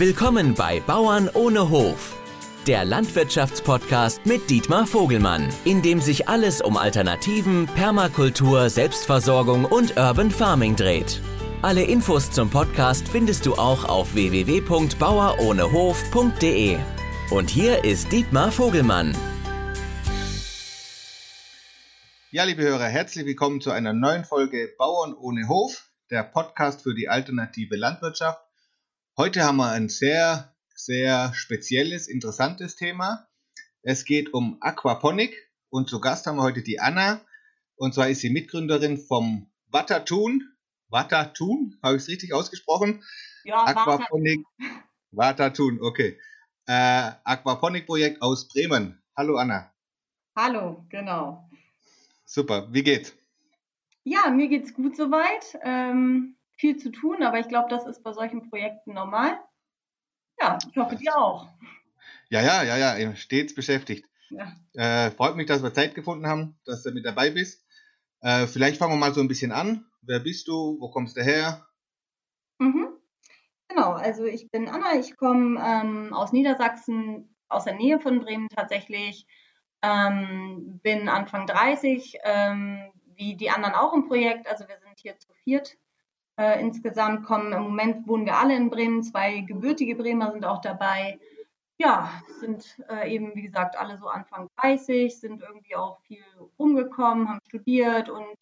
Willkommen bei Bauern ohne Hof, der Landwirtschaftspodcast mit Dietmar Vogelmann, in dem sich alles um Alternativen, Permakultur, Selbstversorgung und Urban Farming dreht. Alle Infos zum Podcast findest du auch auf www.bauerohnehof.de. Und hier ist Dietmar Vogelmann. Ja, liebe Hörer, herzlich willkommen zu einer neuen Folge Bauern ohne Hof, der Podcast für die alternative Landwirtschaft. Heute haben wir ein sehr, sehr spezielles, interessantes Thema. Es geht um Aquaponik und zu Gast haben wir heute die Anna. Und zwar ist sie Mitgründerin vom Watatun. Watatun, habe ich es richtig ausgesprochen? Ja, Aquaponik. Watatun, okay. Äh, Aquaponik-Projekt aus Bremen. Hallo Anna. Hallo, genau. Super, wie geht's? Ja, mir geht's gut soweit. Ähm, viel zu tun, aber ich glaube, das ist bei solchen Projekten normal. Ja, ich hoffe, dir auch. Ja, ja, ja, ja, stets beschäftigt. Ja. Äh, freut mich, dass wir Zeit gefunden haben, dass du mit dabei bist. Äh, vielleicht fangen wir mal so ein bisschen an. Wer bist du? Wo kommst du her? Mhm. Genau, also ich bin Anna, ich komme ähm, aus Niedersachsen, aus der Nähe von Bremen tatsächlich. Ähm, bin Anfang 30, ähm, wie die anderen auch im Projekt. Also wir sind hier zu viert äh, insgesamt kommen im Moment wohnen wir alle in Bremen, zwei gebürtige Bremer sind auch dabei. Ja, sind äh, eben, wie gesagt, alle so Anfang 30, sind irgendwie auch viel rumgekommen, haben studiert und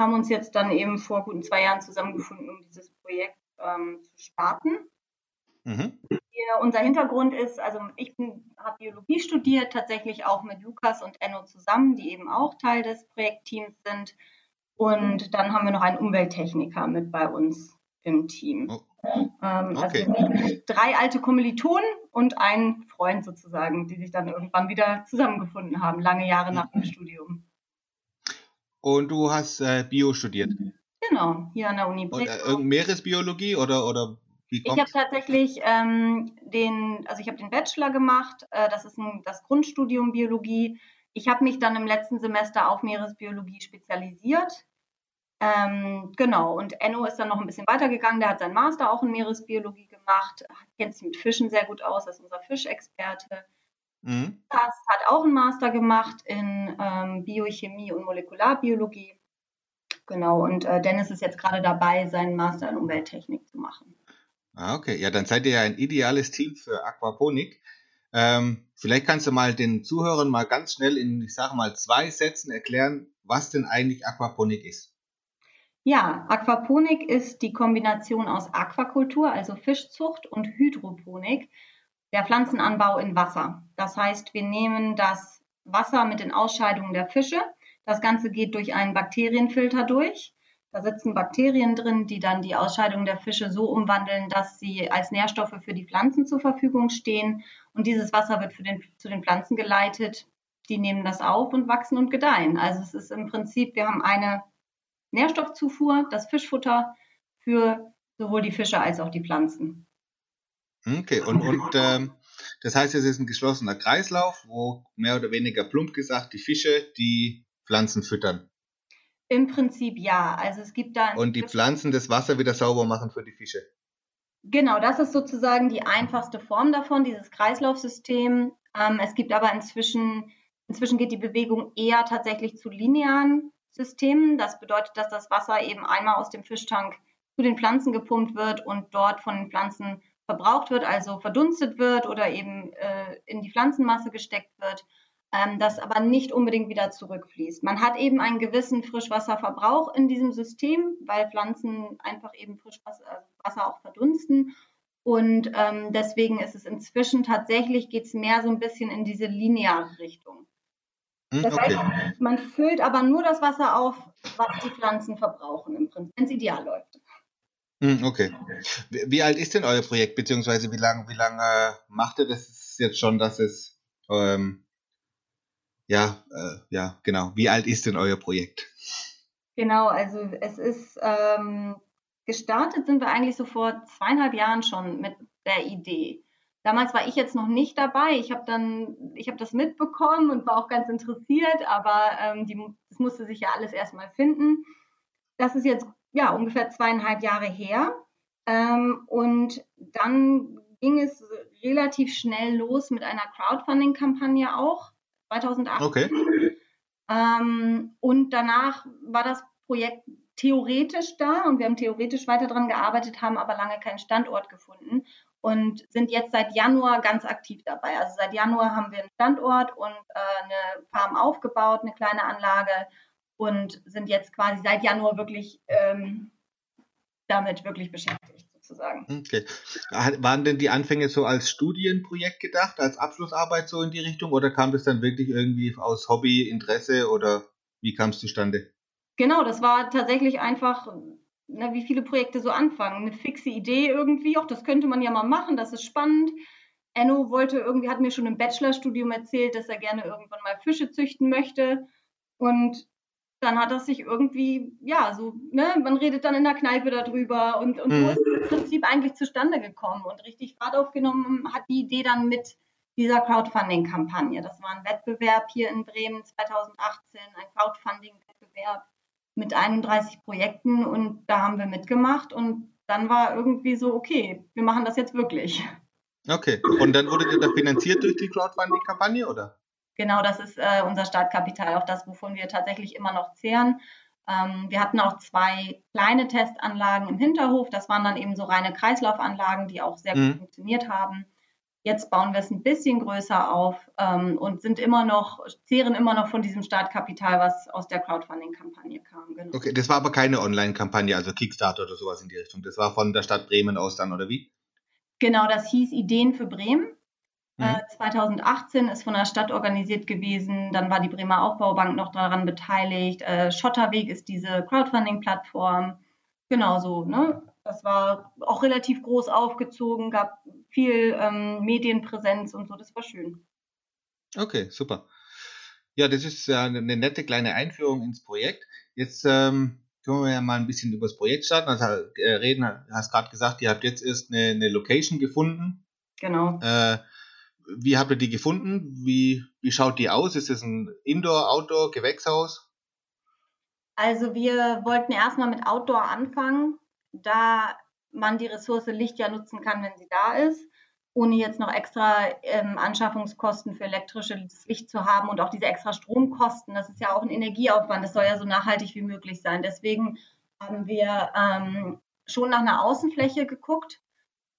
haben uns jetzt dann eben vor guten zwei Jahren zusammengefunden, um dieses Projekt ähm, zu starten. Mhm. Hier, unser Hintergrund ist, also ich habe Biologie studiert, tatsächlich auch mit Lukas und Enno zusammen, die eben auch Teil des Projektteams sind. Und dann haben wir noch einen Umwelttechniker mit bei uns im Team. Oh. Ähm, also okay. Also drei alte Kommilitonen und ein Freund sozusagen, die sich dann irgendwann wieder zusammengefunden haben, lange Jahre nach dem Studium. Und du hast äh, Bio studiert? Genau, hier an der Uni Und, äh, Meeresbiologie oder, oder wie Ich habe tatsächlich ähm, den, also ich habe den Bachelor gemacht, äh, das ist ein, das Grundstudium Biologie. Ich habe mich dann im letzten Semester auf Meeresbiologie spezialisiert ähm, genau, und Enno ist dann noch ein bisschen weitergegangen, der hat seinen Master auch in Meeresbiologie gemacht, kennt sich mit Fischen sehr gut aus, ist unser Fischexperte. Mhm. Das hat auch einen Master gemacht in ähm, Biochemie und Molekularbiologie. Genau, und äh, Dennis ist jetzt gerade dabei, seinen Master in Umwelttechnik zu machen. Ah, okay. Ja, dann seid ihr ja ein ideales Team für Aquaponik. Ähm, vielleicht kannst du mal den Zuhörern mal ganz schnell in, ich sage mal, zwei Sätzen erklären, was denn eigentlich Aquaponik ist. Ja, Aquaponik ist die Kombination aus Aquakultur, also Fischzucht, und Hydroponik, der Pflanzenanbau in Wasser. Das heißt, wir nehmen das Wasser mit den Ausscheidungen der Fische. Das Ganze geht durch einen Bakterienfilter durch. Da sitzen Bakterien drin, die dann die Ausscheidungen der Fische so umwandeln, dass sie als Nährstoffe für die Pflanzen zur Verfügung stehen. Und dieses Wasser wird den, zu den Pflanzen geleitet. Die nehmen das auf und wachsen und gedeihen. Also es ist im Prinzip, wir haben eine Nährstoffzufuhr, das Fischfutter für sowohl die Fische als auch die Pflanzen. Okay, und, und ähm, das heißt, es ist ein geschlossener Kreislauf, wo mehr oder weniger plump gesagt die Fische die Pflanzen füttern. Im Prinzip ja. Also es gibt da. Und die Pflanzen das Wasser wieder sauber machen für die Fische. Genau, das ist sozusagen die einfachste Form davon, dieses Kreislaufsystem. Ähm, es gibt aber inzwischen, inzwischen geht die Bewegung eher tatsächlich zu linearen Systemen. Das bedeutet, dass das Wasser eben einmal aus dem Fischtank zu den Pflanzen gepumpt wird und dort von den Pflanzen verbraucht wird, also verdunstet wird oder eben äh, in die Pflanzenmasse gesteckt wird, ähm, das aber nicht unbedingt wieder zurückfließt. Man hat eben einen gewissen Frischwasserverbrauch in diesem System, weil Pflanzen einfach eben Frischwasser Wasser auch verdunsten. Und ähm, deswegen ist es inzwischen tatsächlich, geht es mehr so ein bisschen in diese lineare Richtung. Hm, das okay. heißt, man füllt aber nur das Wasser auf, was die Pflanzen verbrauchen, im Prinzip, wenn es ideal läuft. Hm, okay. Wie alt ist denn euer Projekt, beziehungsweise wie lange wie lang, äh, macht ihr das jetzt schon, dass es, ähm, ja, äh, ja, genau. Wie alt ist denn euer Projekt? Genau, also es ist, ähm, gestartet sind wir eigentlich so vor zweieinhalb Jahren schon mit der Idee. Damals war ich jetzt noch nicht dabei. Ich habe dann, ich habe das mitbekommen und war auch ganz interessiert, aber ähm, die, das musste sich ja alles erstmal finden. Das ist jetzt ja ungefähr zweieinhalb Jahre her. Ähm, und dann ging es relativ schnell los mit einer Crowdfunding-Kampagne auch, 2008. Okay. Ähm, und danach war das Projekt theoretisch da und wir haben theoretisch weiter daran gearbeitet, haben aber lange keinen Standort gefunden und sind jetzt seit Januar ganz aktiv dabei. Also seit Januar haben wir einen Standort und äh, eine Farm aufgebaut, eine kleine Anlage und sind jetzt quasi seit Januar wirklich ähm, damit wirklich beschäftigt sozusagen. Okay. Waren denn die Anfänge so als Studienprojekt gedacht, als Abschlussarbeit so in die Richtung oder kam das dann wirklich irgendwie aus Hobby, Interesse oder wie kam es zustande? Genau, das war tatsächlich einfach na, wie viele Projekte so anfangen. Eine fixe Idee irgendwie, auch das könnte man ja mal machen, das ist spannend. Enno wollte irgendwie, hat mir schon im Bachelorstudium erzählt, dass er gerne irgendwann mal Fische züchten möchte. Und dann hat das sich irgendwie, ja, so, ne, man redet dann in der Kneipe darüber und, und mhm. so ist im Prinzip eigentlich zustande gekommen und richtig Fahrt aufgenommen hat die Idee dann mit dieser Crowdfunding-Kampagne. Das war ein Wettbewerb hier in Bremen 2018, ein Crowdfunding-Wettbewerb mit 31 Projekten und da haben wir mitgemacht und dann war irgendwie so, okay, wir machen das jetzt wirklich. Okay, und dann wurde das finanziert durch die Crowdfunding-Kampagne, oder? Genau, das ist äh, unser Startkapital, auch das, wovon wir tatsächlich immer noch zehren. Ähm, wir hatten auch zwei kleine Testanlagen im Hinterhof. Das waren dann eben so reine Kreislaufanlagen, die auch sehr mhm. gut funktioniert haben. Jetzt bauen wir es ein bisschen größer auf ähm, und sind immer noch, zehren immer noch von diesem Startkapital, was aus der Crowdfunding-Kampagne kam. Genau. Okay, das war aber keine Online-Kampagne, also Kickstarter oder sowas in die Richtung. Das war von der Stadt Bremen aus dann, oder wie? Genau, das hieß Ideen für Bremen. Mhm. 2018 äh, ist von der Stadt organisiert gewesen. Dann war die Bremer Aufbaubank noch daran beteiligt. Äh, Schotterweg ist diese Crowdfunding-Plattform. Genau so, ne? Das war auch relativ groß aufgezogen, gab viel ähm, Medienpräsenz und so, das war schön. Okay, super. Ja, das ist äh, eine nette kleine Einführung ins Projekt. Jetzt ähm, können wir ja mal ein bisschen über das Projekt starten. Also äh, reden, hast gerade gesagt, ihr habt jetzt erst eine, eine Location gefunden. Genau. Äh, wie habt ihr die gefunden? Wie, wie schaut die aus? Ist es ein Indoor, Outdoor, Gewächshaus? Also wir wollten erstmal mit Outdoor anfangen, da man die Ressource Licht ja nutzen kann, wenn sie da ist, ohne jetzt noch extra ähm, Anschaffungskosten für elektrisches Licht zu haben und auch diese extra Stromkosten. Das ist ja auch ein Energieaufwand. Das soll ja so nachhaltig wie möglich sein. Deswegen haben wir ähm, schon nach einer Außenfläche geguckt.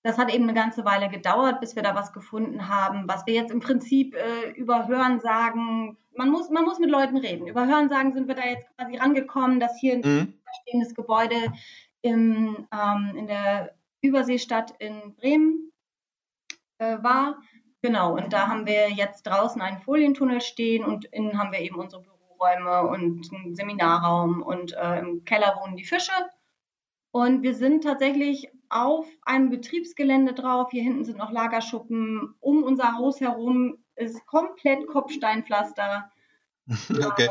Das hat eben eine ganze Weile gedauert, bis wir da was gefunden haben, was wir jetzt im Prinzip äh, über Hörensagen, man muss, man muss mit Leuten reden. Über Hörensagen sind wir da jetzt quasi rangekommen, dass hier ein mhm. stehendes Gebäude im, ähm, in der Überseestadt in Bremen äh, war. Genau, und da haben wir jetzt draußen einen Folientunnel stehen und innen haben wir eben unsere Büroräume und einen Seminarraum und äh, im Keller wohnen die Fische. Und wir sind tatsächlich auf einem Betriebsgelände drauf. Hier hinten sind noch Lagerschuppen. Um unser Haus herum ist komplett Kopfsteinpflaster. Okay.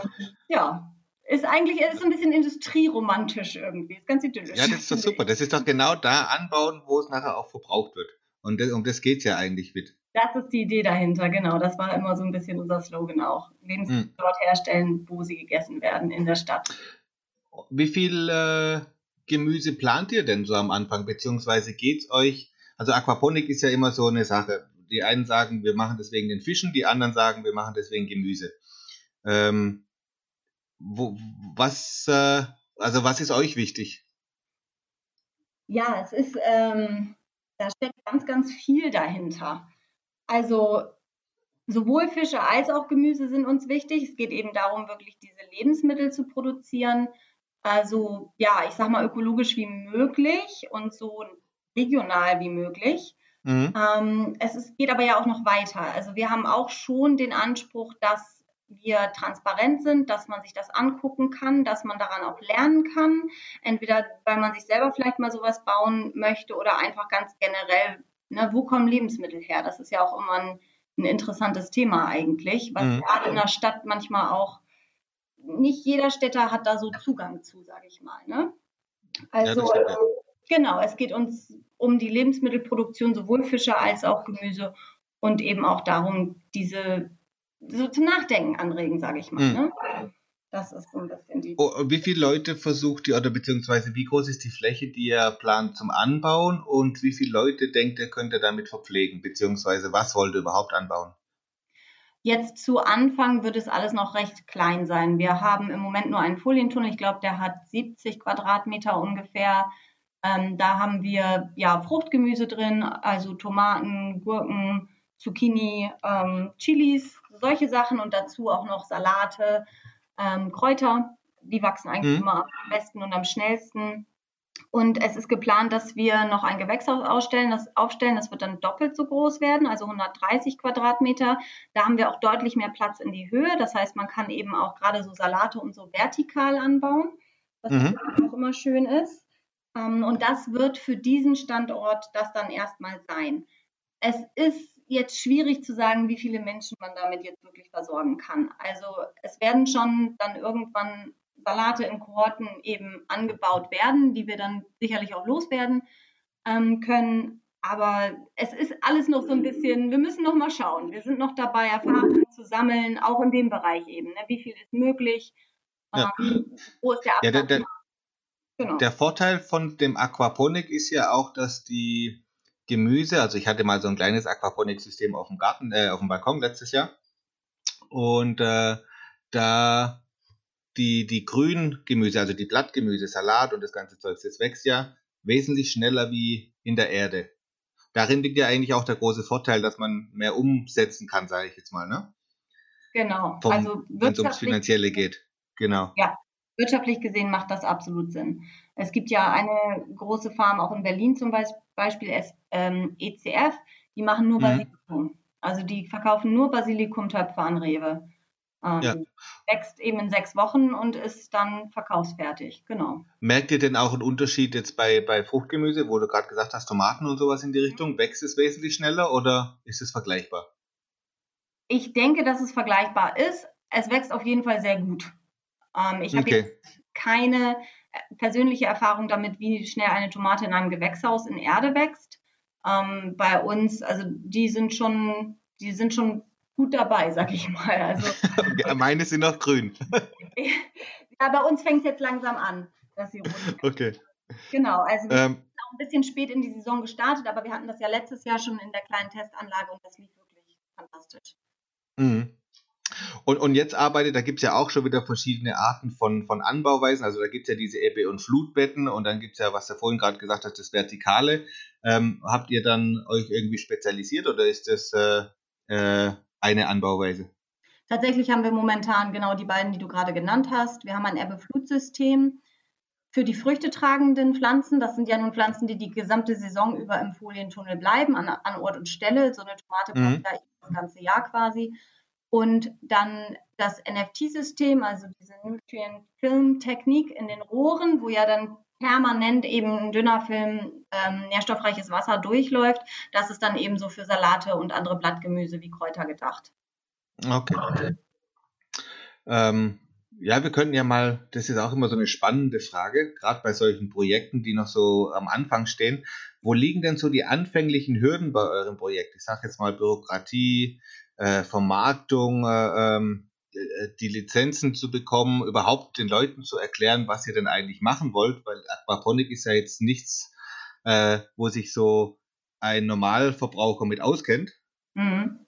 Ja, ist eigentlich ist ein bisschen industrieromantisch irgendwie. Ist ganz idyllisch. Ja, das ist doch super. Das ist doch genau da anbauen, wo es nachher auch verbraucht wird. Und das, um das geht es ja eigentlich mit. Das ist die Idee dahinter, genau. Das war immer so ein bisschen unser Slogan auch. Lebensmittel hm. dort herstellen, wo sie gegessen werden in der Stadt. Wie viel äh, Gemüse plant ihr denn so am Anfang? Beziehungsweise geht es euch, also Aquaponik ist ja immer so eine Sache. Die einen sagen, wir machen das wegen den Fischen, die anderen sagen, wir machen das wegen Gemüse. Ähm, wo, was, äh, also was ist euch wichtig? Ja, es ist, ähm, da steckt ganz, ganz viel dahinter. Also sowohl Fische als auch Gemüse sind uns wichtig. Es geht eben darum, wirklich diese Lebensmittel zu produzieren. Also ja, ich sag mal ökologisch wie möglich und so regional wie möglich. Mhm. Ähm, es ist, geht aber ja auch noch weiter. Also wir haben auch schon den Anspruch, dass wir transparent sind, dass man sich das angucken kann, dass man daran auch lernen kann. Entweder weil man sich selber vielleicht mal sowas bauen möchte oder einfach ganz generell, ne, wo kommen Lebensmittel her? Das ist ja auch immer ein, ein interessantes Thema eigentlich, was mhm. gerade in der Stadt manchmal auch, nicht jeder Städter hat da so Zugang zu, sage ich mal. Ne? Also ja, genau, es geht uns um die Lebensmittelproduktion, sowohl Fische als auch Gemüse und eben auch darum, diese so zum Nachdenken anregen, sage ich mal. Mhm. Ne? Das ist so ein bisschen die. Oh, wie viele Leute versucht ihr oder beziehungsweise wie groß ist die Fläche, die ihr plant zum Anbauen und wie viele Leute denkt ihr, könnt ihr damit verpflegen, beziehungsweise was wollt ihr überhaupt anbauen? Jetzt zu Anfang wird es alles noch recht klein sein. Wir haben im Moment nur einen Folientunnel. Ich glaube, der hat 70 Quadratmeter ungefähr. Ähm, da haben wir ja Fruchtgemüse drin, also Tomaten, Gurken, Zucchini, ähm, Chilis, solche Sachen und dazu auch noch Salate, ähm, Kräuter. Die wachsen eigentlich mhm. immer am besten und am schnellsten. Und es ist geplant, dass wir noch ein Gewächshaus ausstellen, das aufstellen. Das wird dann doppelt so groß werden, also 130 Quadratmeter. Da haben wir auch deutlich mehr Platz in die Höhe. Das heißt, man kann eben auch gerade so Salate und so vertikal anbauen, was mhm. auch immer schön ist. Ähm, und das wird für diesen Standort das dann erstmal sein. Es ist jetzt schwierig zu sagen, wie viele Menschen man damit jetzt wirklich versorgen kann. Also es werden schon dann irgendwann Salate in Kohorten eben angebaut werden, die wir dann sicherlich auch loswerden ähm, können. Aber es ist alles noch so ein bisschen, wir müssen noch mal schauen. Wir sind noch dabei, Erfahrungen zu sammeln, auch in dem Bereich eben. Ne? Wie viel ist möglich? Ja. Ähm, wo ist der Abstand? Ja, der, der, genau. der Vorteil von dem Aquaponik ist ja auch, dass die Gemüse, also ich hatte mal so ein kleines Aquaponik-System auf dem Garten, äh, auf dem Balkon letztes Jahr. Und äh, da die, die grünen Gemüse, also die Blattgemüse, Salat und das ganze Zeug, das wächst ja wesentlich schneller wie in der Erde. Darin liegt ja eigentlich auch der große Vorteil, dass man mehr umsetzen kann, sage ich jetzt mal, ne? Genau. Vom, also wenn es ums Finanzielle geht. Genau. Ja, wirtschaftlich gesehen macht das absolut Sinn. Es gibt ja eine große Farm auch in Berlin zum Beispiel, ähm, ECF, die machen nur mhm. Basilikum. Also die verkaufen nur Basilikumtöpfe an Rewe. Ähm, ja. Wächst eben in sechs Wochen und ist dann verkaufsfertig, genau. Merkt ihr denn auch einen Unterschied jetzt bei, bei Fruchtgemüse, wo du gerade gesagt hast, Tomaten und sowas in die Richtung? Wächst es wesentlich schneller oder ist es vergleichbar? Ich denke, dass es vergleichbar ist. Es wächst auf jeden Fall sehr gut. Ähm, ich habe okay. jetzt keine äh, persönliche Erfahrung damit, wie schnell eine Tomate in einem Gewächshaus in Erde wächst. Ähm, bei uns, also die sind schon, die sind schon gut dabei, sag ich mal. Also, Meine sind noch grün. ja, bei uns fängt es jetzt langsam an, dass sie rund Okay. Genau, also wir ähm, sind auch ein bisschen spät in die Saison gestartet, aber wir hatten das ja letztes Jahr schon in der kleinen Testanlage und das lief wirklich fantastisch. Mhm. Und, und jetzt arbeitet, da gibt es ja auch schon wieder verschiedene Arten von, von Anbauweisen. Also da gibt es ja diese Ebbe- und Flutbetten und dann gibt es ja, was du vorhin gerade gesagt hast, das Vertikale. Ähm, habt ihr dann euch irgendwie spezialisiert oder ist das äh, äh, eine Anbauweise? Tatsächlich haben wir momentan genau die beiden, die du gerade genannt hast. Wir haben ein Ebbe-Flut-System für die früchtetragenden Pflanzen. Das sind ja nun Pflanzen, die die gesamte Saison über im Folientunnel bleiben, an, an Ort und Stelle. So eine Tomate mhm. kommt ja das ganze Jahr quasi. Und dann das NFT-System, also diese Nutrient Film Technik in den Rohren, wo ja dann permanent eben ein dünner Film ähm, nährstoffreiches Wasser durchläuft. Das ist dann eben so für Salate und andere Blattgemüse wie Kräuter gedacht. Okay. Ähm, ja, wir könnten ja mal, das ist auch immer so eine spannende Frage, gerade bei solchen Projekten, die noch so am Anfang stehen. Wo liegen denn so die anfänglichen Hürden bei eurem Projekt? Ich sage jetzt mal Bürokratie, äh, Vermarktung, äh, ähm, äh, die Lizenzen zu bekommen, überhaupt den Leuten zu erklären, was ihr denn eigentlich machen wollt, weil Aquaponik ist ja jetzt nichts, äh, wo sich so ein Normalverbraucher mit auskennt. Mhm.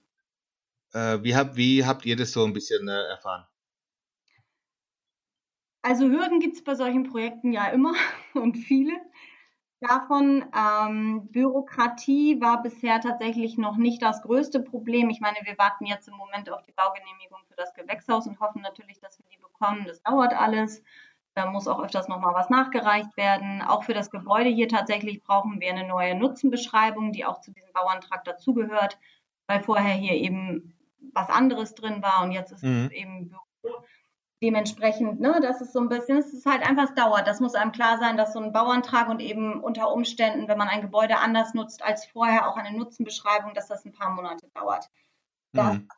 Äh, wie, hab, wie habt ihr das so ein bisschen äh, erfahren? Also Hürden gibt es bei solchen Projekten ja immer und viele davon. Ähm, Bürokratie war bisher tatsächlich noch nicht das größte Problem. Ich meine, wir warten jetzt im Moment auf die Baugenehmigung für das Gewächshaus und hoffen natürlich, dass wir die bekommen. Das dauert alles. Da muss auch öfters nochmal was nachgereicht werden. Auch für das Gebäude hier tatsächlich brauchen wir eine neue Nutzenbeschreibung, die auch zu diesem Bauantrag dazugehört, weil vorher hier eben was anderes drin war und jetzt ist mhm. es eben Büro dementsprechend, ne, das ist so ein bisschen, es ist halt einfach, es dauert. Das muss einem klar sein, dass so ein Bauantrag und eben unter Umständen, wenn man ein Gebäude anders nutzt als vorher, auch eine Nutzenbeschreibung, dass das ein paar Monate dauert. Das mhm.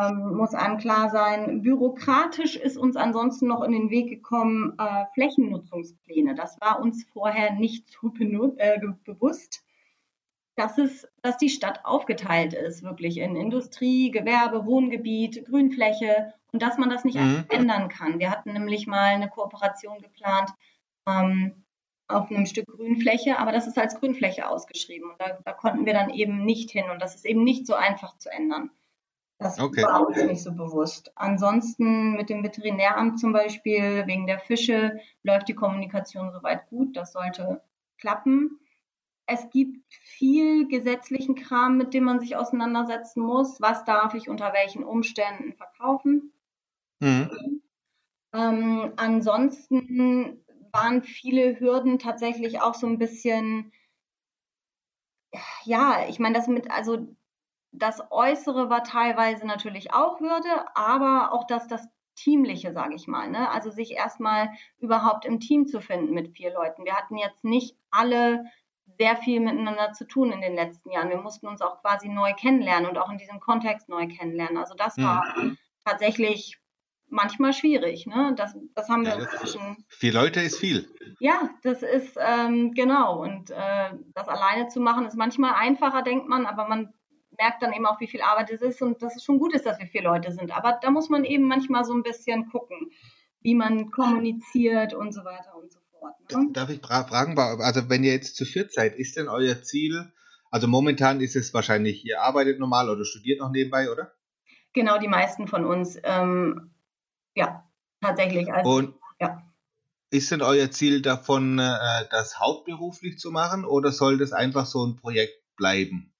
ähm, muss einem klar sein. Bürokratisch ist uns ansonsten noch in den Weg gekommen, äh, Flächennutzungspläne. Das war uns vorher nicht so äh, bewusst. dass es, dass die Stadt aufgeteilt ist, wirklich in Industrie, Gewerbe, Wohngebiet, Grünfläche und dass man das nicht mhm. ändern kann. Wir hatten nämlich mal eine Kooperation geplant ähm, auf einem Stück Grünfläche, aber das ist als Grünfläche ausgeschrieben und da, da konnten wir dann eben nicht hin und das ist eben nicht so einfach zu ändern. Das okay. war uns nicht so bewusst. Ansonsten mit dem Veterinäramt zum Beispiel wegen der Fische läuft die Kommunikation soweit gut. Das sollte klappen. Es gibt viel gesetzlichen Kram, mit dem man sich auseinandersetzen muss. Was darf ich unter welchen Umständen verkaufen? Mhm. Ähm, ansonsten waren viele Hürden tatsächlich auch so ein bisschen, ja, ich meine, das mit, also das Äußere war teilweise natürlich auch Hürde, aber auch das, das Teamliche, sage ich mal. Ne? Also sich erstmal überhaupt im Team zu finden mit vier Leuten. Wir hatten jetzt nicht alle sehr viel miteinander zu tun in den letzten Jahren. Wir mussten uns auch quasi neu kennenlernen und auch in diesem Kontext neu kennenlernen. Also das war mhm. tatsächlich manchmal schwierig. Ne? Das, das haben wir ja, inzwischen. Vier Leute ist viel. Ja, das ist ähm, genau. Und äh, das alleine zu machen ist manchmal einfacher, denkt man, aber man merkt dann eben auch, wie viel Arbeit es ist und dass es schon gut ist, dass wir vier Leute sind. Aber da muss man eben manchmal so ein bisschen gucken, wie man kommuniziert und so weiter und so fort. Ne? Darf ich fragen, also wenn ihr jetzt zu viert seid, ist denn euer Ziel, also momentan ist es wahrscheinlich, ihr arbeitet normal oder studiert noch nebenbei, oder? Genau, die meisten von uns, ähm, ja, tatsächlich. Also, und ja. Ist denn euer Ziel davon, äh, das hauptberuflich zu machen oder soll das einfach so ein Projekt bleiben?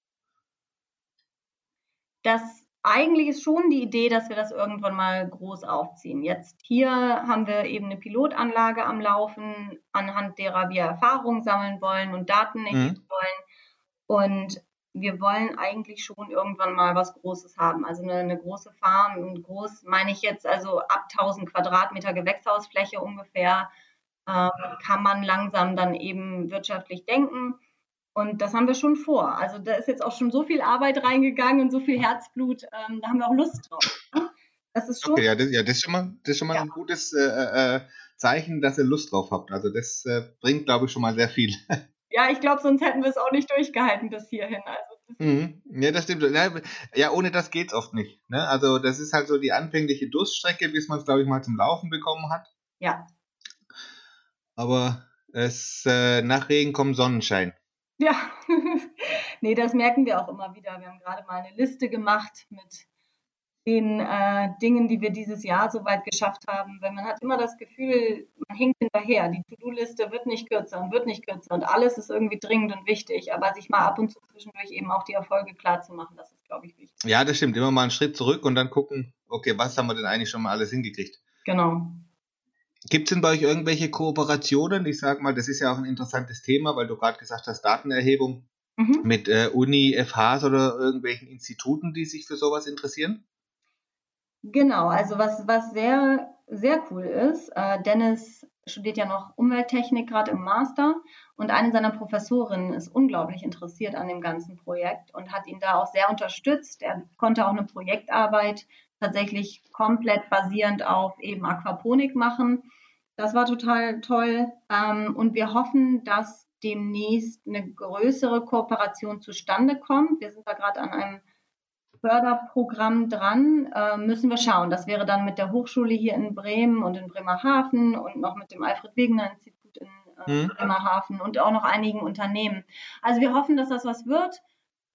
das eigentlich ist schon die Idee, dass wir das irgendwann mal groß aufziehen. Jetzt hier haben wir eben eine Pilotanlage am Laufen, anhand derer wir Erfahrungen sammeln wollen und Daten erheben mhm. wollen. Und wir wollen eigentlich schon irgendwann mal was Großes haben. Also eine, eine große Farm. Und groß meine ich jetzt also ab 1000 Quadratmeter Gewächshausfläche ungefähr, äh, kann man langsam dann eben wirtschaftlich denken. Und das haben wir schon vor. Also da ist jetzt auch schon so viel Arbeit reingegangen und so viel Herzblut. Ähm, da haben wir auch Lust drauf. Ne? Das ist schon. Okay, ja, das, ja, das ist schon mal, das ist schon mal ja. ein gutes äh, äh, Zeichen, dass ihr Lust drauf habt. Also das äh, bringt, glaube ich, schon mal sehr viel. Ja, ich glaube, sonst hätten wir es auch nicht durchgehalten bis hierhin. Also mhm. Ja, das stimmt. Ja, ja, ohne das geht's oft nicht. Ne? Also das ist halt so die anfängliche Durststrecke, bis man es, glaube ich, mal zum Laufen bekommen hat. Ja. Aber es äh, nach Regen kommt Sonnenschein. Ja, nee, das merken wir auch immer wieder. Wir haben gerade mal eine Liste gemacht mit den äh, Dingen, die wir dieses Jahr soweit geschafft haben. Weil man hat immer das Gefühl, man hängt hinterher. Die To-Do-Liste wird nicht kürzer und wird nicht kürzer und alles ist irgendwie dringend und wichtig. Aber sich mal ab und zu zwischendurch eben auch die Erfolge klar zu machen, das ist, glaube ich, wichtig. Ja, das stimmt. Immer mal einen Schritt zurück und dann gucken, okay, was haben wir denn eigentlich schon mal alles hingekriegt? Genau. Gibt es denn bei euch irgendwelche Kooperationen? Ich sage mal, das ist ja auch ein interessantes Thema, weil du gerade gesagt hast, Datenerhebung mhm. mit äh, Uni, FHs oder irgendwelchen Instituten, die sich für sowas interessieren? Genau, also was, was sehr, sehr cool ist, äh, Dennis studiert ja noch Umwelttechnik gerade im Master und eine seiner Professorinnen ist unglaublich interessiert an dem ganzen Projekt und hat ihn da auch sehr unterstützt. Er konnte auch eine Projektarbeit tatsächlich komplett basierend auf eben Aquaponik machen. Das war total toll. Ähm, und wir hoffen, dass demnächst eine größere Kooperation zustande kommt. Wir sind da gerade an einem Förderprogramm dran, äh, müssen wir schauen. Das wäre dann mit der Hochschule hier in Bremen und in Bremerhaven und noch mit dem Alfred Wegener Institut in äh, mhm. Bremerhaven und auch noch einigen Unternehmen. Also wir hoffen, dass das was wird.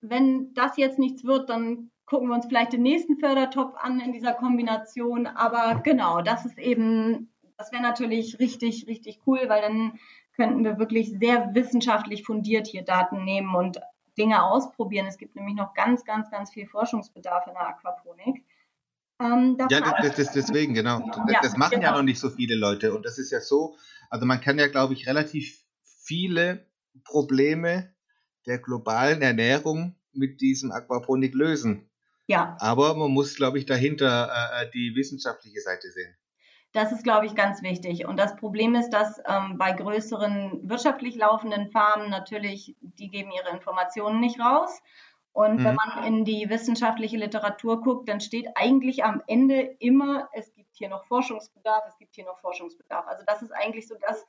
Wenn das jetzt nichts wird, dann gucken wir uns vielleicht den nächsten Fördertopf an in dieser Kombination. Aber genau, das ist eben, das wäre natürlich richtig, richtig cool, weil dann könnten wir wirklich sehr wissenschaftlich fundiert hier Daten nehmen und Dinge ausprobieren. Es gibt nämlich noch ganz, ganz, ganz viel Forschungsbedarf in der Aquaponik. Ähm, ja, das, das, deswegen, genau. Das, ja, das machen genau. ja noch nicht so viele Leute. Und das ist ja so, also man kann ja, glaube ich, relativ viele Probleme der globalen Ernährung mit diesem Aquaponik lösen. Ja. Aber man muss, glaube ich, dahinter äh, die wissenschaftliche Seite sehen. Das ist, glaube ich, ganz wichtig. Und das Problem ist, dass ähm, bei größeren wirtschaftlich laufenden Farmen natürlich, die geben ihre Informationen nicht raus. Und mhm. wenn man in die wissenschaftliche Literatur guckt, dann steht eigentlich am Ende immer, es gibt hier noch Forschungsbedarf, es gibt hier noch Forschungsbedarf. Also das ist eigentlich so das,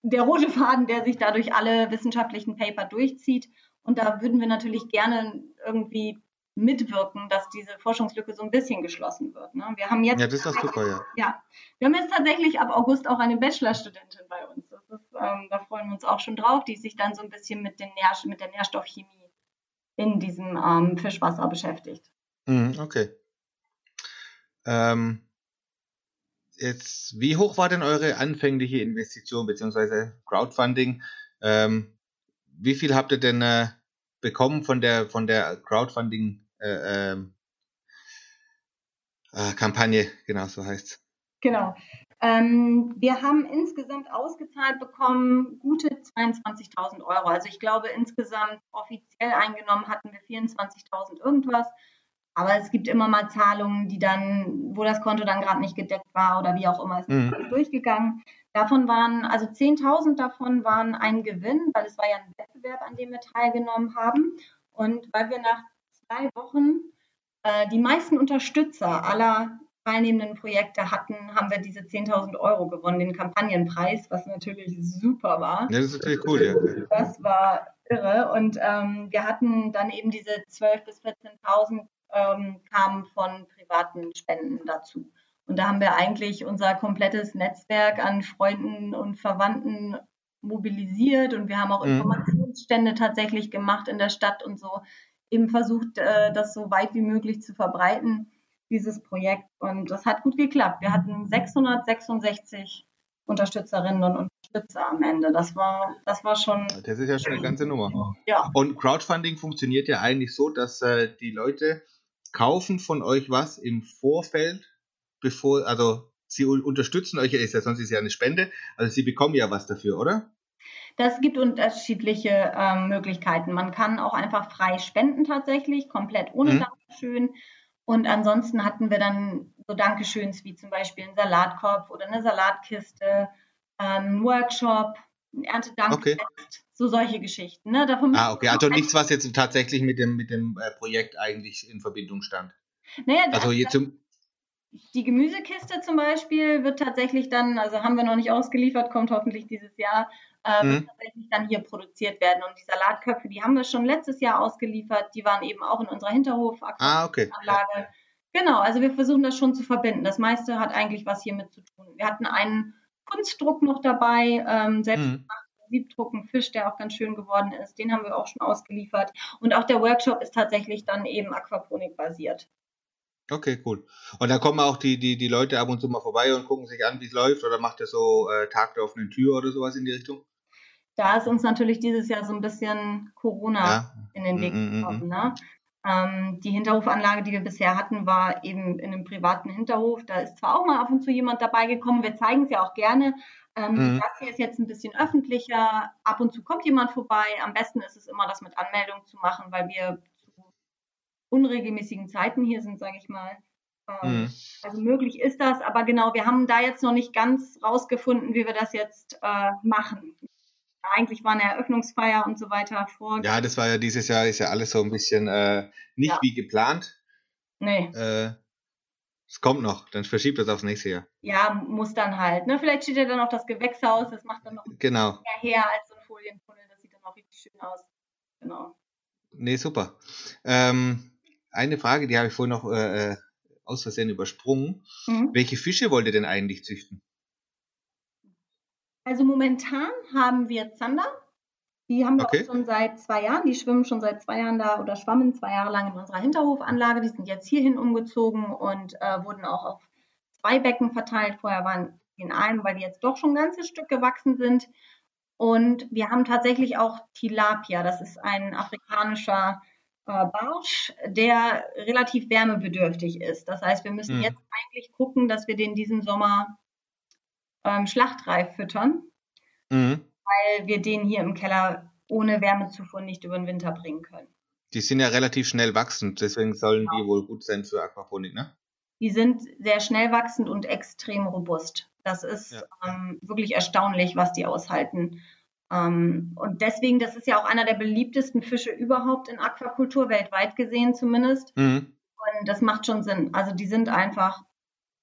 der rote Faden, der sich dadurch alle wissenschaftlichen Paper durchzieht. Und da würden wir natürlich gerne irgendwie mitwirken, dass diese Forschungslücke so ein bisschen geschlossen wird. Ne? Wir haben jetzt ja, das ist doch super, ja. ja. Wir haben jetzt tatsächlich ab August auch eine Bachelorstudentin bei uns. Ist, ähm, da freuen wir uns auch schon drauf, die sich dann so ein bisschen mit, den Nähr mit der Nährstoffchemie in diesem ähm, Fischwasser beschäftigt. Mhm, okay. Ähm, jetzt, wie hoch war denn eure anfängliche Investition bzw. Crowdfunding? Ähm, wie viel habt ihr denn äh, bekommen von der von der Crowdfunding äh, äh, Kampagne? Genau, so heißt's. Genau. Ähm, wir haben insgesamt ausgezahlt bekommen gute 22.000 Euro. Also ich glaube insgesamt offiziell eingenommen hatten wir 24.000 irgendwas. Aber es gibt immer mal Zahlungen, die dann, wo das Konto dann gerade nicht gedeckt war oder wie auch immer, ist mhm. durchgegangen. Davon waren, also 10.000 davon waren ein Gewinn, weil es war ja ein Wettbewerb, an dem wir teilgenommen haben. Und weil wir nach zwei Wochen äh, die meisten Unterstützer aller teilnehmenden Projekte hatten, haben wir diese 10.000 Euro gewonnen, den Kampagnenpreis, was natürlich super war. Das ist natürlich cool, ja. Das war irre. Und ähm, wir hatten dann eben diese 12.000 bis 14.000 ähm, kamen von privaten Spenden dazu. Und da haben wir eigentlich unser komplettes Netzwerk an Freunden und Verwandten mobilisiert und wir haben auch mhm. Informationsstände tatsächlich gemacht in der Stadt und so eben versucht, äh, das so weit wie möglich zu verbreiten, dieses Projekt. Und das hat gut geklappt. Wir hatten 666 Unterstützerinnen und Unterstützer am Ende. Das war, das war schon. Das ist ja schon eine ganze Nummer. Ja. Und Crowdfunding funktioniert ja eigentlich so, dass äh, die Leute kaufen von euch was im Vorfeld, bevor, also sie unterstützen euch, ist ja sonst ist ja eine Spende, also sie bekommen ja was dafür, oder? Das gibt unterschiedliche ähm, Möglichkeiten. Man kann auch einfach frei spenden tatsächlich, komplett ohne mhm. Dankeschön. Und ansonsten hatten wir dann so Dankeschöns wie zum Beispiel einen Salatkorb oder eine Salatkiste, ähm, einen Workshop, ein Erntedankfest, okay so solche Geschichten. Ne? Davon ah, okay. Also nichts, was jetzt tatsächlich mit dem, mit dem äh, Projekt eigentlich in Verbindung stand. Naja, also jetzt zum die Gemüsekiste zum Beispiel wird tatsächlich dann, also haben wir noch nicht ausgeliefert, kommt hoffentlich dieses Jahr, äh, mhm. tatsächlich dann hier produziert werden. Und die Salatköpfe, die haben wir schon letztes Jahr ausgeliefert, die waren eben auch in unserer Hinterhofanlage. Ah, okay. Genau, also wir versuchen das schon zu verbinden. Das meiste hat eigentlich was hiermit zu tun. Wir hatten einen Kunstdruck noch dabei, ähm, selbst mhm. Siebdrucken Fisch, der auch ganz schön geworden ist. Den haben wir auch schon ausgeliefert. Und auch der Workshop ist tatsächlich dann eben Aquaponik basiert. Okay, cool. Und da kommen auch die, die, die Leute ab und zu mal vorbei und gucken sich an, wie es läuft oder macht ihr so äh, Tag der offenen Tür oder sowas in die Richtung? Da ist uns natürlich dieses Jahr so ein bisschen Corona ja. in den Weg mm, mm, mm, gekommen. Ne? Ähm, die Hinterhofanlage, die wir bisher hatten, war eben in einem privaten Hinterhof. Da ist zwar auch mal ab und zu jemand dabei gekommen, wir zeigen es ja auch gerne, ähm, mhm. Das hier ist jetzt ein bisschen öffentlicher. Ab und zu kommt jemand vorbei. Am besten ist es immer, das mit Anmeldung zu machen, weil wir zu unregelmäßigen Zeiten hier sind, sage ich mal. Ähm, mhm. Also möglich ist das, aber genau, wir haben da jetzt noch nicht ganz rausgefunden, wie wir das jetzt äh, machen. Eigentlich war eine Eröffnungsfeier und so weiter vor. Ja, das war ja dieses Jahr, ist ja alles so ein bisschen äh, nicht ja. wie geplant. Nee. Äh, es kommt noch, dann verschiebt das aufs nächste Jahr. Ja, muss dann halt. Ne? Vielleicht steht ja dann noch das Gewächshaus, das macht dann noch genau. mehr her als so ein Folientunnel, das sieht dann auch richtig schön aus. Genau. Nee, super. Ähm, eine Frage, die habe ich vorhin noch äh, äh, aus Versehen übersprungen. Mhm. Welche Fische wollt ihr denn eigentlich züchten? Also momentan haben wir Zander, die haben wir okay. schon seit zwei Jahren. Die schwimmen schon seit zwei Jahren da oder schwammen zwei Jahre lang in unserer Hinterhofanlage. Die sind jetzt hierhin umgezogen und äh, wurden auch auf zwei Becken verteilt. Vorher waren die in einem, weil die jetzt doch schon ein ganzes Stück gewachsen sind. Und wir haben tatsächlich auch Tilapia. Das ist ein afrikanischer äh, Barsch, der relativ wärmebedürftig ist. Das heißt, wir müssen mhm. jetzt eigentlich gucken, dass wir den diesen Sommer ähm, schlachtreif füttern. Mhm weil wir den hier im Keller ohne Wärmezufuhr nicht über den Winter bringen können. Die sind ja relativ schnell wachsend, deswegen sollen genau. die wohl gut sein für Aquaponik, ne? Die sind sehr schnell wachsend und extrem robust. Das ist ja. ähm, wirklich erstaunlich, was die aushalten. Ähm, und deswegen, das ist ja auch einer der beliebtesten Fische überhaupt in Aquakultur, weltweit gesehen zumindest. Mhm. Und das macht schon Sinn. Also die sind einfach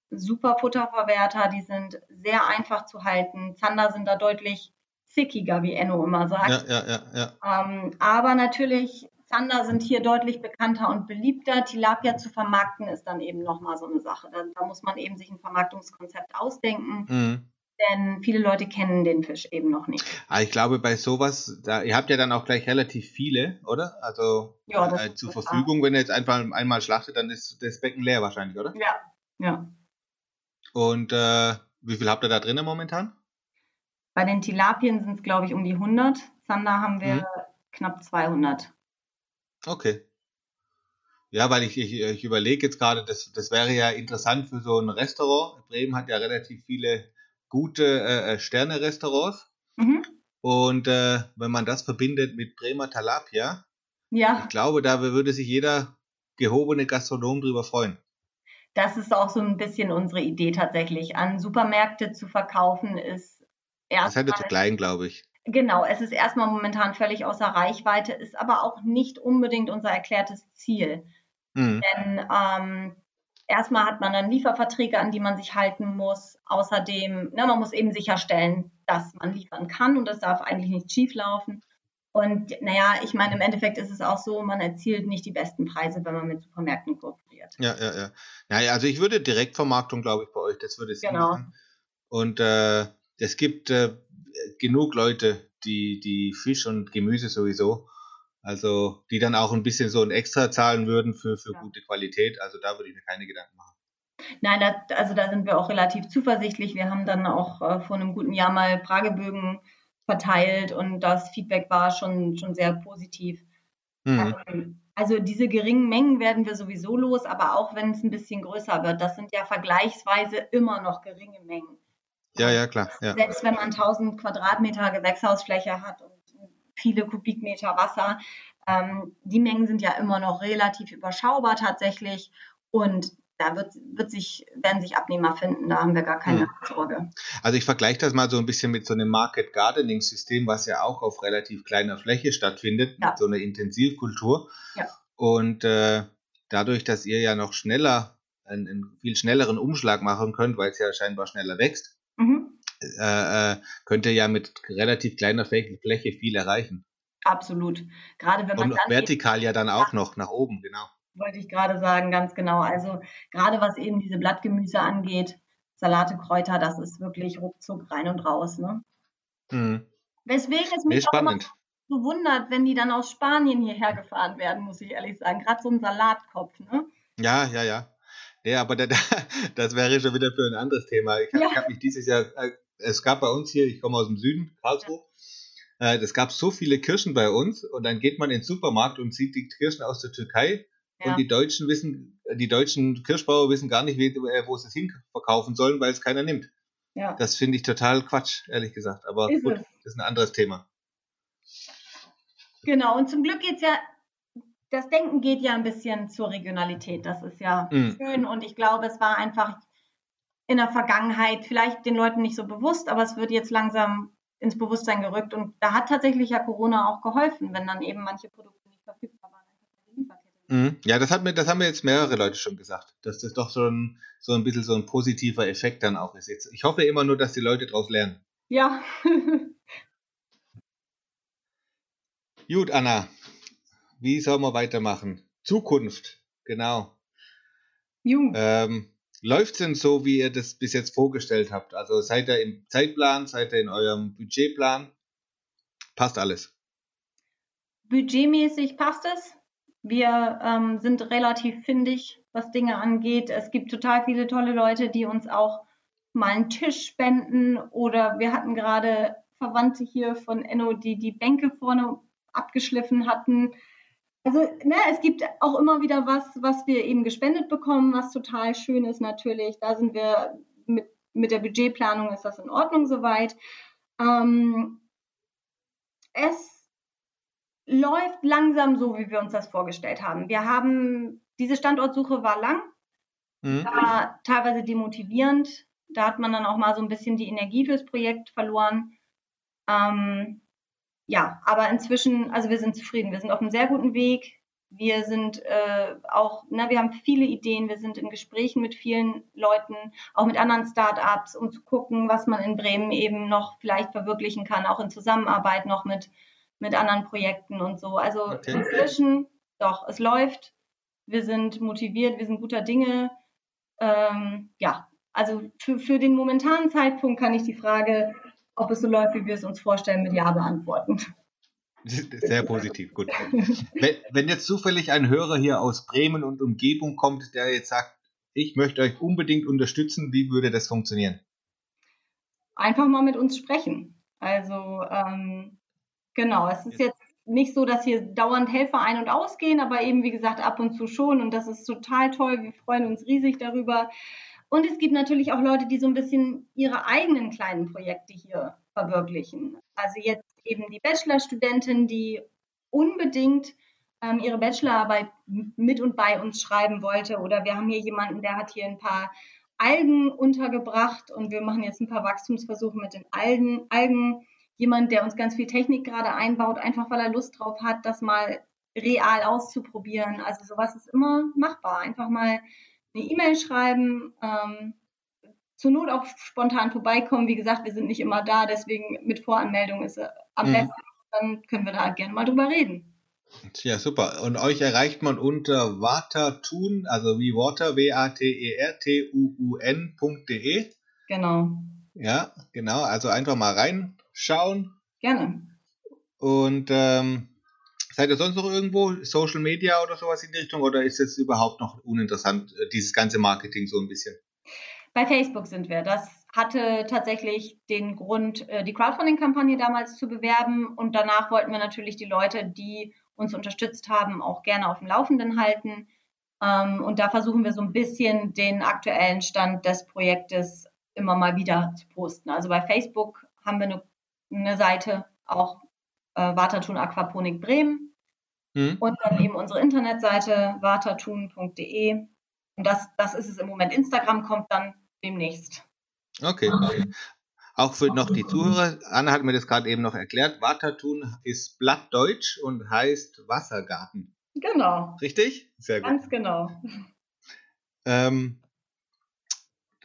super Futterverwerter, die sind sehr einfach zu halten. Zander sind da deutlich zickiger, wie Enno immer sagt. Ja, ja, ja, ja. Ähm, aber natürlich, Zander sind hier deutlich bekannter und beliebter. Tilapia zu vermarkten ist dann eben nochmal so eine Sache. Da, da, muss man eben sich ein Vermarktungskonzept ausdenken. Mhm. Denn viele Leute kennen den Fisch eben noch nicht. Aber ah, ich glaube, bei sowas, da, ihr habt ja dann auch gleich relativ viele, oder? Also ja, äh, zur Verfügung, wenn ihr jetzt einfach einmal schlachtet, dann ist das Becken leer wahrscheinlich, oder? Ja, ja. Und äh, wie viel habt ihr da drinnen momentan? Bei den Tilapien sind es, glaube ich, um die 100. Zander haben wir mhm. knapp 200. Okay. Ja, weil ich, ich, ich überlege jetzt gerade, das, das wäre ja interessant für so ein Restaurant. Bremen hat ja relativ viele gute äh, äh, Sterne-Restaurants. Mhm. Und äh, wenn man das verbindet mit Bremer Talapia, ja. ich glaube, da würde sich jeder gehobene Gastronom drüber freuen. Das ist auch so ein bisschen unsere Idee tatsächlich. An Supermärkte zu verkaufen ist erstmal. Das ist halt zu klein, glaube ich. Genau, es ist erstmal momentan völlig außer Reichweite, ist aber auch nicht unbedingt unser erklärtes Ziel. Mhm. Denn ähm, erstmal hat man dann Lieferverträge, an die man sich halten muss. Außerdem, ne, man muss eben sicherstellen, dass man liefern kann und das darf eigentlich nicht schief laufen. Und naja, ich meine, im Endeffekt ist es auch so, man erzielt nicht die besten Preise, wenn man mit Supermärkten kooperiert. Ja, ja, ja. Ja, also ich würde Direktvermarktung, glaube ich, bei euch, das würde es genau. machen. Und äh, es gibt äh, genug Leute, die, die Fisch und Gemüse sowieso also die dann auch ein bisschen so ein Extra zahlen würden für, für ja. gute Qualität. Also da würde ich mir keine Gedanken machen. Nein, da, also da sind wir auch relativ zuversichtlich. Wir haben dann auch äh, vor einem guten Jahr mal Fragebögen verteilt und das Feedback war schon, schon sehr positiv. Mhm. Ähm, also diese geringen Mengen werden wir sowieso los, aber auch wenn es ein bisschen größer wird, das sind ja vergleichsweise immer noch geringe Mengen. Ja, ja, klar. Ja. Selbst wenn man 1000 Quadratmeter Gewächshausfläche hat und viele Kubikmeter Wasser. Ähm, die Mengen sind ja immer noch relativ überschaubar tatsächlich und da wird, wird sich, werden sich Abnehmer finden, da haben wir gar keine hm. Sorge. Also ich vergleiche das mal so ein bisschen mit so einem Market Gardening System, was ja auch auf relativ kleiner Fläche stattfindet, ja. mit so einer Intensivkultur. Ja. Und äh, dadurch, dass ihr ja noch schneller, einen, einen, viel schnelleren Umschlag machen könnt, weil es ja scheinbar schneller wächst, mhm äh, äh, könnte ja mit relativ kleiner Fläche viel erreichen. Absolut. Gerade wenn man Und vertikal ja dann auch noch nach oben, genau. Wollte ich gerade sagen, ganz genau. Also gerade was eben diese Blattgemüse angeht, Salate, Kräuter, das ist wirklich ruckzuck rein und raus. Ne? Mhm. Weswegen es mich auch immer so wundert, wenn die dann aus Spanien hierher gefahren werden, muss ich ehrlich sagen. Gerade so ein Salatkopf. Ne? Ja, ja, ja. Ja, aber da, das wäre schon wieder für ein anderes Thema. Ich habe ja. hab mich dieses Jahr äh, es gab bei uns hier, ich komme aus dem Süden, Karlsruhe, ja. äh, es gab so viele Kirschen bei uns und dann geht man in den Supermarkt und sieht die Kirschen aus der Türkei ja. und die Deutschen wissen, die deutschen Kirschbauer wissen gar nicht, äh, wo sie es hinverkaufen sollen, weil es keiner nimmt. Ja. Das finde ich total Quatsch, ehrlich gesagt. Aber ist gut, es. das ist ein anderes Thema. Genau, und zum Glück geht es ja, das Denken geht ja ein bisschen zur Regionalität. Das ist ja mhm. schön und ich glaube, es war einfach in der Vergangenheit vielleicht den Leuten nicht so bewusst, aber es wird jetzt langsam ins Bewusstsein gerückt und da hat tatsächlich ja Corona auch geholfen, wenn dann eben manche Produkte nicht verfügbar waren. Mhm. Ja, das, hat mir, das haben mir jetzt mehrere Leute schon gesagt, dass das doch so ein, so ein bisschen so ein positiver Effekt dann auch ist. Jetzt, ich hoffe immer nur, dass die Leute daraus lernen. Ja. Gut, Anna, wie sollen wir weitermachen? Zukunft, genau. Jung. Ähm, Läuft es denn so, wie ihr das bis jetzt vorgestellt habt? Also seid ihr im Zeitplan, seid ihr in eurem Budgetplan? Passt alles? Budgetmäßig passt es. Wir ähm, sind relativ findig, was Dinge angeht. Es gibt total viele tolle Leute, die uns auch mal einen Tisch spenden oder wir hatten gerade Verwandte hier von Enno, die die Bänke vorne abgeschliffen hatten. Also ne, es gibt auch immer wieder was, was wir eben gespendet bekommen, was total schön ist natürlich. Da sind wir mit, mit der Budgetplanung ist das in Ordnung soweit. Ähm, es läuft langsam so, wie wir uns das vorgestellt haben. Wir haben, diese Standortsuche war lang, mhm. war teilweise demotivierend. Da hat man dann auch mal so ein bisschen die Energie fürs Projekt verloren. Ähm, ja, aber inzwischen, also wir sind zufrieden. Wir sind auf einem sehr guten Weg. Wir sind äh, auch, na, wir haben viele Ideen, wir sind in Gesprächen mit vielen Leuten, auch mit anderen Startups, um zu gucken, was man in Bremen eben noch vielleicht verwirklichen kann, auch in Zusammenarbeit noch mit, mit anderen Projekten und so. Also okay. inzwischen, doch, es läuft, wir sind motiviert, wir sind guter Dinge. Ähm, ja, also für, für den momentanen Zeitpunkt kann ich die Frage, ob es so läuft, wie wir es uns vorstellen, mit Ja beantworten. Sehr positiv, gut. Wenn, wenn, jetzt zufällig ein Hörer hier aus Bremen und Umgebung kommt, der jetzt sagt, ich möchte euch unbedingt unterstützen, wie würde das funktionieren? Einfach mal mit uns sprechen. Also ähm, genau, es ist jetzt nicht so, dass hier dauernd Helfer ein- und ausgehen, aber eben wie gesagt ab und zu schon und das ist total toll. Wir freuen uns riesig darüber. Und es gibt natürlich auch Leute, die so ein bisschen ihre eigenen kleinen Projekte hier verwirklichen. Also jetzt eben die Bachelorstudentin, die unbedingt ähm, ihre Bachelorarbeit mit und bei uns schreiben wollte. Oder wir haben hier jemanden, der hat hier ein paar Algen untergebracht und wir machen jetzt ein paar Wachstumsversuche mit den Algen. Algen. Jemand, der uns ganz viel Technik gerade einbaut, einfach weil er Lust drauf hat, das mal real auszuprobieren. Also sowas ist immer machbar. Einfach mal eine E-Mail schreiben, ähm, zur Not auch spontan vorbeikommen. Wie gesagt, wir sind nicht immer da, deswegen mit Voranmeldung ist am mhm. besten. Dann können wir da gerne mal drüber reden. Ja, super. Und euch erreicht man unter watertun, also wie Water, W-A-T-E-R-T-U-U-N.de. Genau. Ja, genau. Also einfach mal reinschauen. Gerne. Und ähm, seid ihr sonst noch irgendwo Social Media oder sowas in die Richtung oder ist es überhaupt noch uninteressant, äh, dieses ganze Marketing so ein bisschen? Bei Facebook sind wir. Das hatte tatsächlich den Grund, äh, die Crowdfunding-Kampagne damals zu bewerben. Und danach wollten wir natürlich die Leute, die uns unterstützt haben, auch gerne auf dem Laufenden halten. Ähm, und da versuchen wir so ein bisschen den aktuellen Stand des Projektes immer mal wieder zu posten. Also bei Facebook haben wir eine, eine Seite, auch äh, Watertun Aquaponik Bremen. Mhm. Und dann eben unsere Internetseite watertun.de. Und das, das ist es im Moment. Instagram kommt dann demnächst. Okay. Auch für noch die Zuhörer, Anna hat mir das gerade eben noch erklärt, Watertun ist Blattdeutsch und heißt Wassergarten. Genau. Richtig? Sehr gut. Ganz genau. Ähm,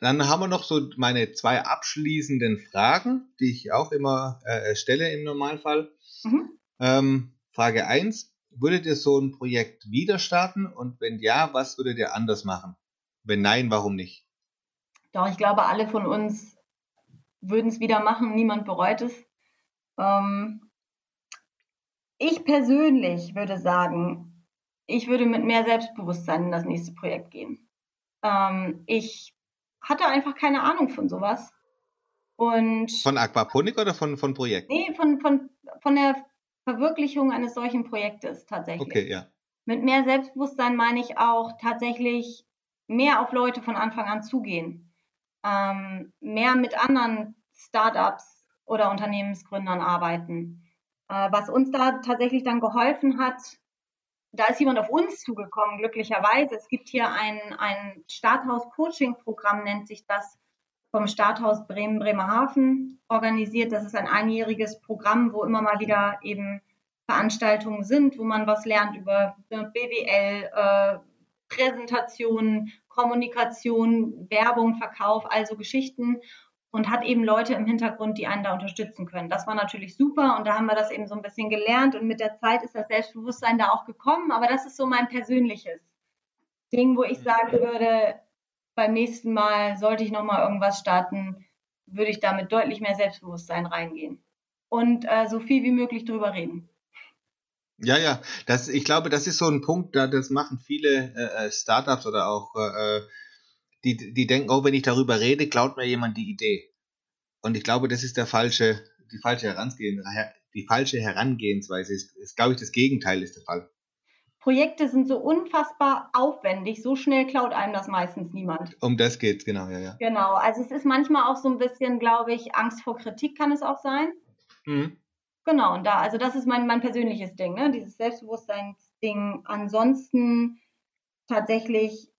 dann haben wir noch so meine zwei abschließenden Fragen, die ich auch immer äh, stelle im Normalfall. Mhm. Ähm, Frage 1. Würdet ihr so ein Projekt wieder starten? Und wenn ja, was würdet ihr anders machen? Wenn nein, warum nicht? Doch, ich glaube, alle von uns würden es wieder machen. Niemand bereut es. Ähm, ich persönlich würde sagen, ich würde mit mehr Selbstbewusstsein in das nächste Projekt gehen. Ähm, ich hatte einfach keine Ahnung von sowas. Und von Aquaponik oder von, von Projekt? Nee, von, von, von der Verwirklichung eines solchen Projektes tatsächlich. Okay, ja. Mit mehr Selbstbewusstsein meine ich auch tatsächlich mehr auf Leute von Anfang an zugehen ähm, mehr mit anderen Startups oder Unternehmensgründern arbeiten. Äh, was uns da tatsächlich dann geholfen hat, da ist jemand auf uns zugekommen, glücklicherweise. Es gibt hier ein, ein Starthaus-Coaching-Programm, nennt sich das, vom Starthaus Bremen-Bremerhaven organisiert. Das ist ein einjähriges Programm, wo immer mal wieder eben Veranstaltungen sind, wo man was lernt über BWL, äh, Präsentationen, Kommunikation, Werbung, Verkauf, also Geschichten und hat eben Leute im Hintergrund, die einen da unterstützen können. Das war natürlich super und da haben wir das eben so ein bisschen gelernt und mit der Zeit ist das Selbstbewusstsein da auch gekommen, aber das ist so mein persönliches Ding, wo ich sagen würde, beim nächsten Mal sollte ich nochmal irgendwas starten, würde ich da mit deutlich mehr Selbstbewusstsein reingehen und äh, so viel wie möglich drüber reden. Ja, ja, das, ich glaube, das ist so ein Punkt, da das machen viele äh, äh, Startups oder auch äh, äh, die, die denken, oh, wenn ich darüber rede, klaut mir jemand die Idee. Und ich glaube, das ist der falsche, die falsche Herangehensweise. Die falsche Herangehensweise ist, ist, glaube ich, das Gegenteil ist der Fall. Projekte sind so unfassbar aufwendig, so schnell klaut einem das meistens niemand. Um das geht's, genau, ja, ja. Genau, also es ist manchmal auch so ein bisschen, glaube ich, Angst vor Kritik kann es auch sein. Mhm. Genau, und da, also das ist mein, mein persönliches Ding, ne? dieses Selbstbewusstseinsding. Ansonsten tatsächlich,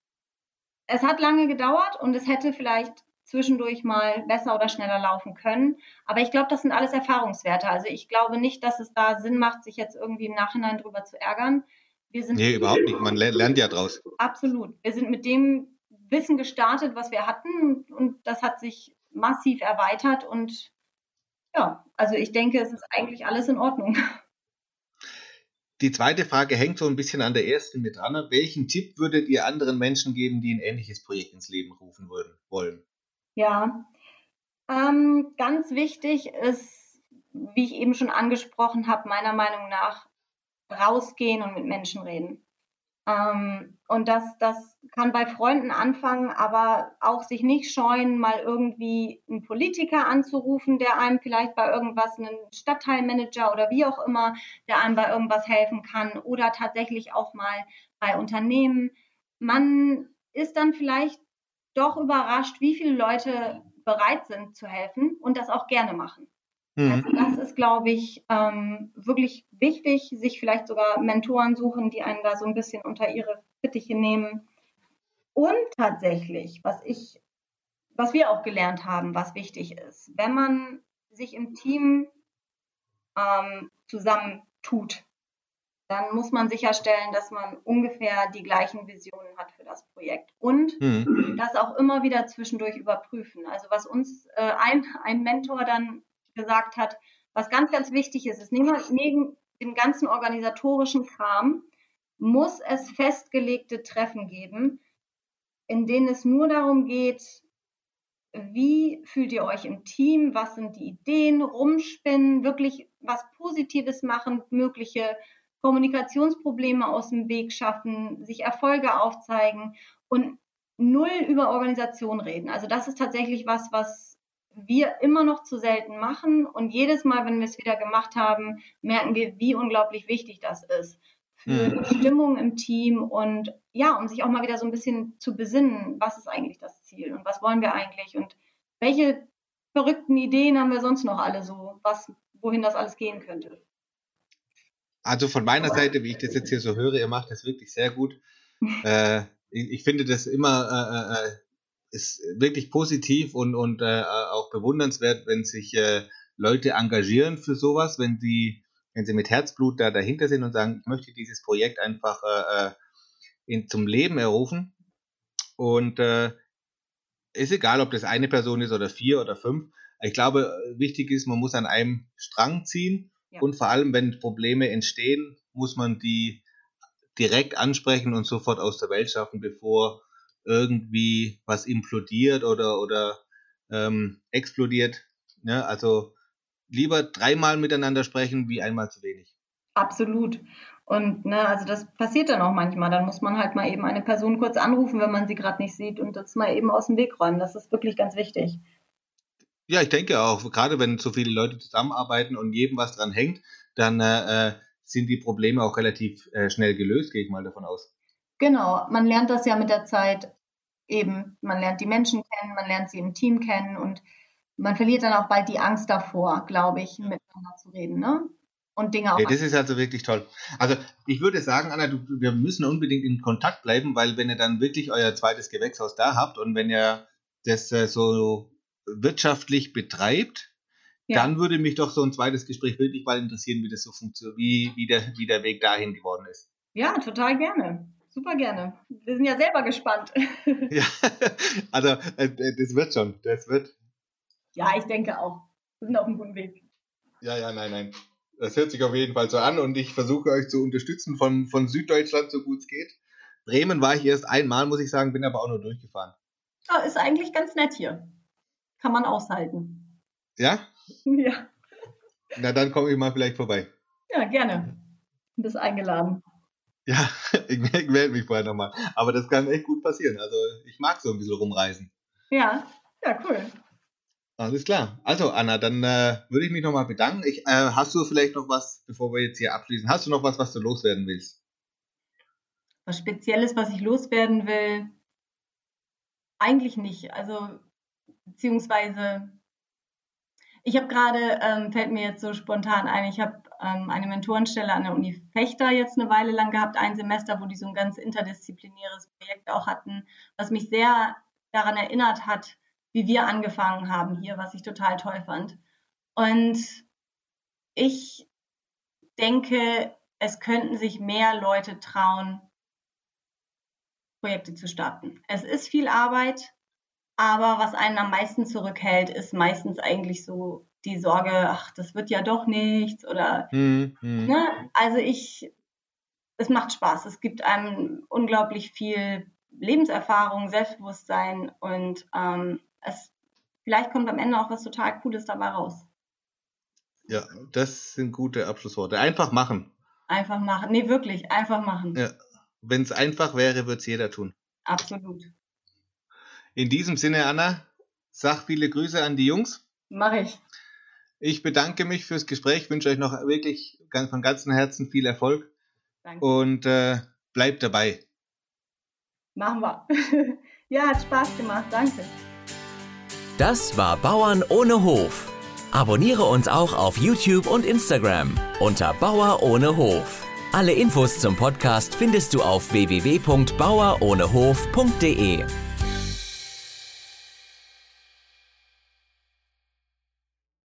es hat lange gedauert und es hätte vielleicht zwischendurch mal besser oder schneller laufen können. Aber ich glaube, das sind alles Erfahrungswerte. Also ich glaube nicht, dass es da Sinn macht, sich jetzt irgendwie im Nachhinein drüber zu ärgern. Wir sind nee, überhaupt nicht. Man lernt ja draus. Absolut. Wir sind mit dem Wissen gestartet, was wir hatten und das hat sich massiv erweitert und ja, also ich denke, es ist eigentlich alles in Ordnung. Die zweite Frage hängt so ein bisschen an der ersten mit dran. Welchen Tipp würdet ihr anderen Menschen geben, die ein ähnliches Projekt ins Leben rufen würden, wollen? Ja, ähm, ganz wichtig ist, wie ich eben schon angesprochen habe, meiner Meinung nach rausgehen und mit Menschen reden. Ähm, und das, das kann bei Freunden anfangen, aber auch sich nicht scheuen, mal irgendwie einen Politiker anzurufen, der einem vielleicht bei irgendwas, einen Stadtteilmanager oder wie auch immer, der einem bei irgendwas helfen kann oder tatsächlich auch mal bei Unternehmen. Man ist dann vielleicht doch überrascht, wie viele Leute bereit sind zu helfen und das auch gerne machen. Mhm. Also das ist, glaube ich, ähm, wirklich wichtig, sich vielleicht sogar Mentoren suchen, die einen da so ein bisschen unter ihre Fittiche nehmen. Und tatsächlich, was ich, was wir auch gelernt haben, was wichtig ist, wenn man sich im Team ähm, zusammentut, dann muss man sicherstellen, dass man ungefähr die gleichen Visionen hat für das Projekt und mhm. das auch immer wieder zwischendurch überprüfen. Also was uns äh, ein, ein Mentor dann gesagt hat, was ganz, ganz wichtig ist, ist neben, neben dem ganzen organisatorischen Kram muss es festgelegte Treffen geben, in denen es nur darum geht, wie fühlt ihr euch im Team, was sind die Ideen, rumspinnen, wirklich was Positives machen, mögliche Kommunikationsprobleme aus dem Weg schaffen, sich Erfolge aufzeigen und null über Organisation reden. Also das ist tatsächlich was, was wir immer noch zu selten machen. Und jedes Mal, wenn wir es wieder gemacht haben, merken wir, wie unglaublich wichtig das ist für mhm. die Stimmung im Team und ja, um sich auch mal wieder so ein bisschen zu besinnen, was ist eigentlich das Ziel und was wollen wir eigentlich und welche verrückten Ideen haben wir sonst noch alle so, was, wohin das alles gehen könnte. Also von meiner Seite, wie ich das jetzt hier so höre, ihr macht das wirklich sehr gut. äh, ich, ich, finde das immer äh, äh, äh ist wirklich positiv und, und äh, auch bewundernswert, wenn sich äh, Leute engagieren für sowas, wenn sie, wenn sie mit Herzblut da dahinter sind und sagen, ich möchte dieses Projekt einfach äh, äh in, zum Leben errufen. Und äh, ist egal, ob das eine Person ist oder vier oder fünf. Ich glaube, wichtig ist, man muss an einem Strang ziehen ja. und vor allem, wenn Probleme entstehen, muss man die direkt ansprechen und sofort aus der Welt schaffen, bevor irgendwie was implodiert oder, oder ähm, explodiert. Ne? Also lieber dreimal miteinander sprechen wie einmal zu wenig. Absolut. Und ne, also das passiert dann auch manchmal. Dann muss man halt mal eben eine Person kurz anrufen, wenn man sie gerade nicht sieht und das mal eben aus dem Weg räumen. Das ist wirklich ganz wichtig. Ja, ich denke auch, gerade wenn so viele Leute zusammenarbeiten und jedem was dran hängt, dann äh, äh sind die Probleme auch relativ äh, schnell gelöst, gehe ich mal davon aus. Genau, man lernt das ja mit der Zeit eben. Man lernt die Menschen kennen, man lernt sie im Team kennen und man verliert dann auch bald die Angst davor, glaube ich, miteinander zu reden, ne? Und Dinge auch. Ja, das ist also wirklich toll. Also ich würde sagen, Anna, du, wir müssen unbedingt in Kontakt bleiben, weil wenn ihr dann wirklich euer zweites Gewächshaus da habt und wenn ihr das äh, so wirtschaftlich betreibt, ja. dann würde mich doch so ein zweites Gespräch wirklich mal interessieren, wie das so funktioniert, wie, wie, der, wie der Weg dahin geworden ist. Ja, total gerne super gerne. Wir sind ja selber gespannt. ja, also äh, äh, das wird schon, das wird. Ja, ich denke auch. Wir sind auf einem guten Weg. Ja, ja, nein, nein. Das hört sich auf jeden Fall so an und ich versuche euch zu unterstützen von, von Süddeutschland, so gut es geht. Bremen war ich erst einmal, muss ich sagen, bin aber auch nur durchgefahren. Ja, ist eigentlich ganz nett hier. Kann man aushalten. Ja? Ja. Na, dann komme ich mal vielleicht vorbei. Ja, gerne. Du bist eingeladen. Ja, ich, ich melde mich vorher nochmal. Aber das kann echt gut passieren. Also ich mag so ein bisschen rumreisen. Ja, ja, cool. Alles klar. Also Anna, dann äh, würde ich mich nochmal bedanken. Ich, äh, hast du vielleicht noch was, bevor wir jetzt hier abschließen, hast du noch was, was du loswerden willst? Was Spezielles, was ich loswerden will? Eigentlich nicht. Also, beziehungsweise ich habe gerade, ähm, fällt mir jetzt so spontan ein, ich habe ähm, eine Mentorenstelle an der Uni Fechter jetzt eine Weile lang gehabt, ein Semester, wo die so ein ganz interdisziplinäres Projekt auch hatten, was mich sehr daran erinnert hat, wie wir angefangen haben hier, was ich total toll fand. Und ich denke, es könnten sich mehr Leute trauen, Projekte zu starten. Es ist viel Arbeit, aber was einen am meisten zurückhält, ist meistens eigentlich so die Sorge, ach, das wird ja doch nichts oder, mhm. ne? Also ich, es macht Spaß. Es gibt einem unglaublich viel Lebenserfahrung, Selbstbewusstsein und ähm, es, vielleicht kommt am Ende auch was total Cooles dabei raus. Ja, das sind gute Abschlussworte. Einfach machen. Einfach machen. Nee, wirklich, einfach machen. Ja. Wenn es einfach wäre, würde es jeder tun. Absolut. In diesem Sinne, Anna, sag viele Grüße an die Jungs. Mach ich. Ich bedanke mich fürs Gespräch, wünsche euch noch wirklich von ganzem Herzen viel Erfolg. Danke. Und äh, bleibt dabei. Machen wir. ja, hat Spaß gemacht. Danke. Das war Bauern ohne Hof. Abonniere uns auch auf YouTube und Instagram unter Bauer ohne Hof. Alle Infos zum Podcast findest du auf www.bauerohnehof.de.